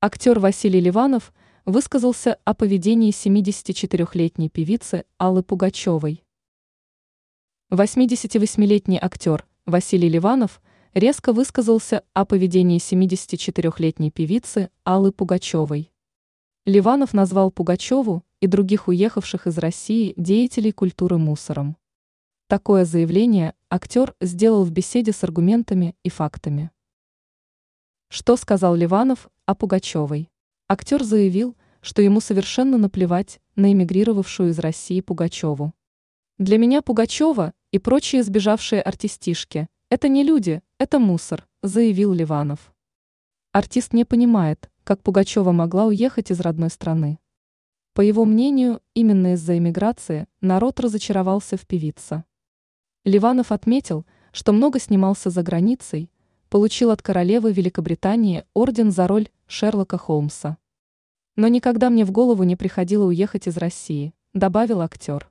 Актер Василий Ливанов высказался о поведении 74-летней певицы Аллы Пугачевой. 88-летний актер Василий Ливанов резко высказался о поведении 74-летней певицы Аллы Пугачевой. Ливанов назвал Пугачеву и других уехавших из России деятелей культуры мусором. Такое заявление актер сделал в беседе с аргументами и фактами. Что сказал Ливанов о Пугачевой? Актер заявил, что ему совершенно наплевать на эмигрировавшую из России Пугачеву. Для меня Пугачева и прочие сбежавшие артистишки – это не люди, это мусор, заявил Ливанов. Артист не понимает, как Пугачева могла уехать из родной страны. По его мнению, именно из-за эмиграции народ разочаровался в певице. Ливанов отметил, что много снимался за границей, получил от королевы Великобритании орден за роль Шерлока Холмса. Но никогда мне в голову не приходило уехать из России, добавил актер.